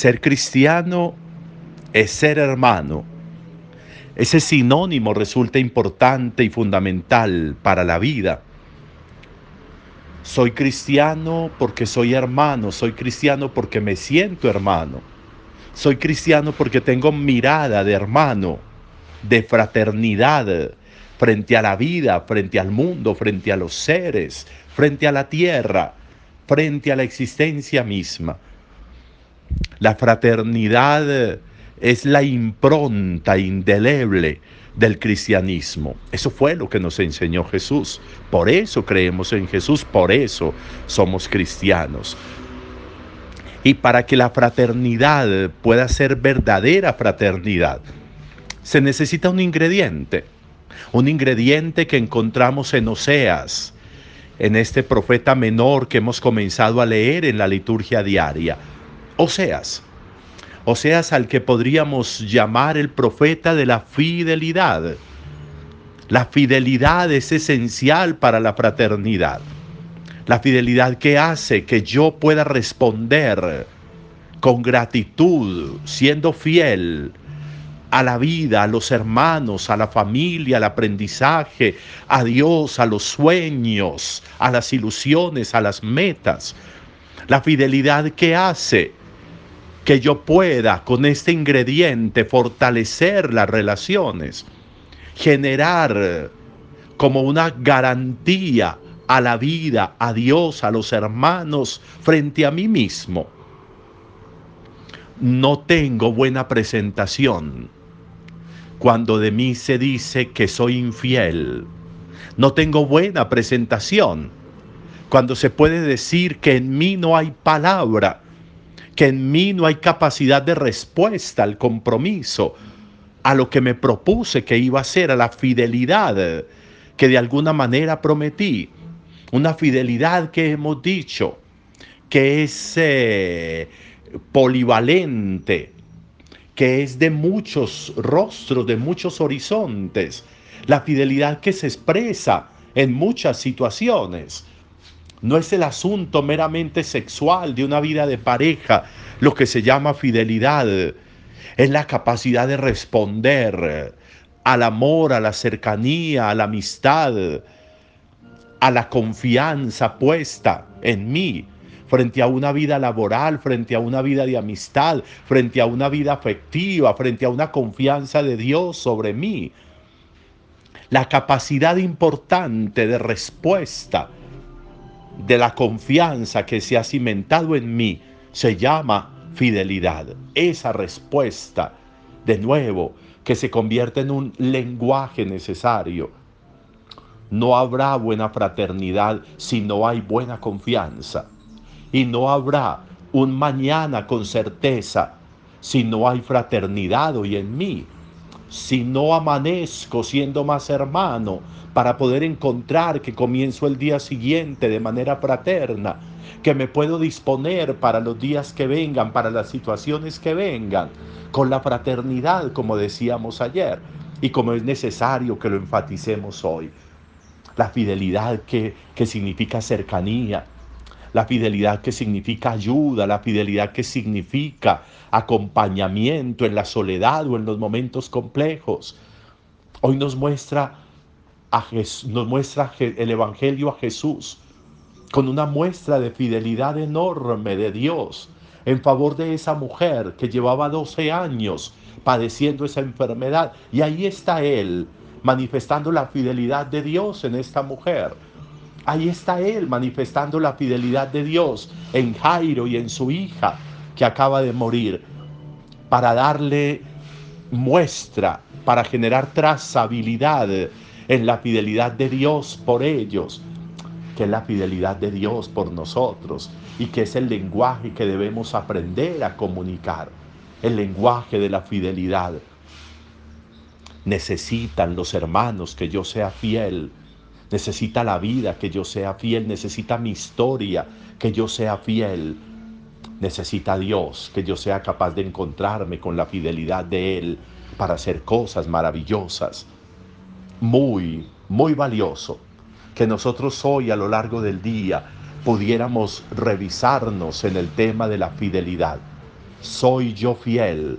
ser cristiano es ser hermano. Ese sinónimo resulta importante y fundamental para la vida. Soy cristiano porque soy hermano, soy cristiano porque me siento hermano, soy cristiano porque tengo mirada de hermano, de fraternidad frente a la vida, frente al mundo, frente a los seres, frente a la tierra, frente a la existencia misma. La fraternidad es la impronta indeleble del cristianismo. Eso fue lo que nos enseñó Jesús. Por eso creemos en Jesús, por eso somos cristianos. Y para que la fraternidad pueda ser verdadera fraternidad, se necesita un ingrediente, un ingrediente que encontramos en Oseas, en este profeta menor que hemos comenzado a leer en la liturgia diaria. Oseas, Oseas al que podríamos llamar el profeta de la fidelidad. La fidelidad es esencial para la fraternidad. La fidelidad que hace que yo pueda responder con gratitud, siendo fiel a la vida, a los hermanos, a la familia, al aprendizaje, a Dios, a los sueños, a las ilusiones, a las metas. La fidelidad que hace que yo pueda con este ingrediente fortalecer las relaciones, generar como una garantía a la vida, a Dios, a los hermanos, frente a mí mismo. No tengo buena presentación cuando de mí se dice que soy infiel. No tengo buena presentación cuando se puede decir que en mí no hay palabra que en mí no hay capacidad de respuesta al compromiso, a lo que me propuse que iba a ser, a la fidelidad que de alguna manera prometí. Una fidelidad que hemos dicho que es eh, polivalente, que es de muchos rostros, de muchos horizontes. La fidelidad que se expresa en muchas situaciones. No es el asunto meramente sexual de una vida de pareja lo que se llama fidelidad. Es la capacidad de responder al amor, a la cercanía, a la amistad, a la confianza puesta en mí frente a una vida laboral, frente a una vida de amistad, frente a una vida afectiva, frente a una confianza de Dios sobre mí. La capacidad importante de respuesta de la confianza que se ha cimentado en mí se llama fidelidad. Esa respuesta, de nuevo, que se convierte en un lenguaje necesario. No habrá buena fraternidad si no hay buena confianza. Y no habrá un mañana con certeza si no hay fraternidad hoy en mí. Si no amanezco siendo más hermano para poder encontrar que comienzo el día siguiente de manera fraterna, que me puedo disponer para los días que vengan, para las situaciones que vengan, con la fraternidad, como decíamos ayer, y como es necesario que lo enfaticemos hoy. La fidelidad que, que significa cercanía, la fidelidad que significa ayuda, la fidelidad que significa acompañamiento en la soledad o en los momentos complejos. Hoy nos muestra nos muestra el Evangelio a Jesús con una muestra de fidelidad enorme de Dios en favor de esa mujer que llevaba 12 años padeciendo esa enfermedad. Y ahí está Él manifestando la fidelidad de Dios en esta mujer. Ahí está Él manifestando la fidelidad de Dios en Jairo y en su hija que acaba de morir para darle muestra, para generar trazabilidad en la fidelidad de Dios por ellos, que es la fidelidad de Dios por nosotros y que es el lenguaje que debemos aprender a comunicar, el lenguaje de la fidelidad. Necesitan los hermanos que yo sea fiel, necesita la vida que yo sea fiel, necesita mi historia que yo sea fiel, necesita Dios que yo sea capaz de encontrarme con la fidelidad de Él para hacer cosas maravillosas. Muy, muy valioso que nosotros hoy a lo largo del día pudiéramos revisarnos en el tema de la fidelidad. soy yo fiel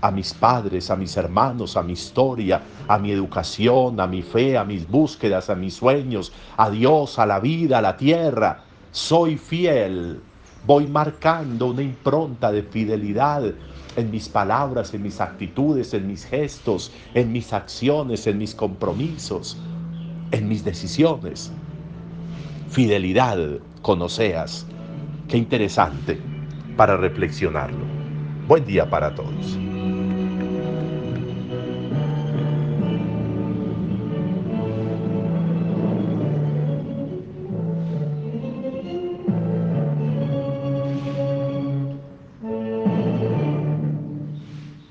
a mis padres, a mis hermanos, a mi historia, a mi educación, a mi fe, a mis búsquedas, a mis sueños, a Dios, a la vida, a la tierra. Soy fiel. Voy marcando una impronta de fidelidad en mis palabras, en mis actitudes, en mis gestos, en mis acciones, en mis compromisos, en mis decisiones. Fidelidad con Oseas. Qué interesante para reflexionarlo. Buen día para todos.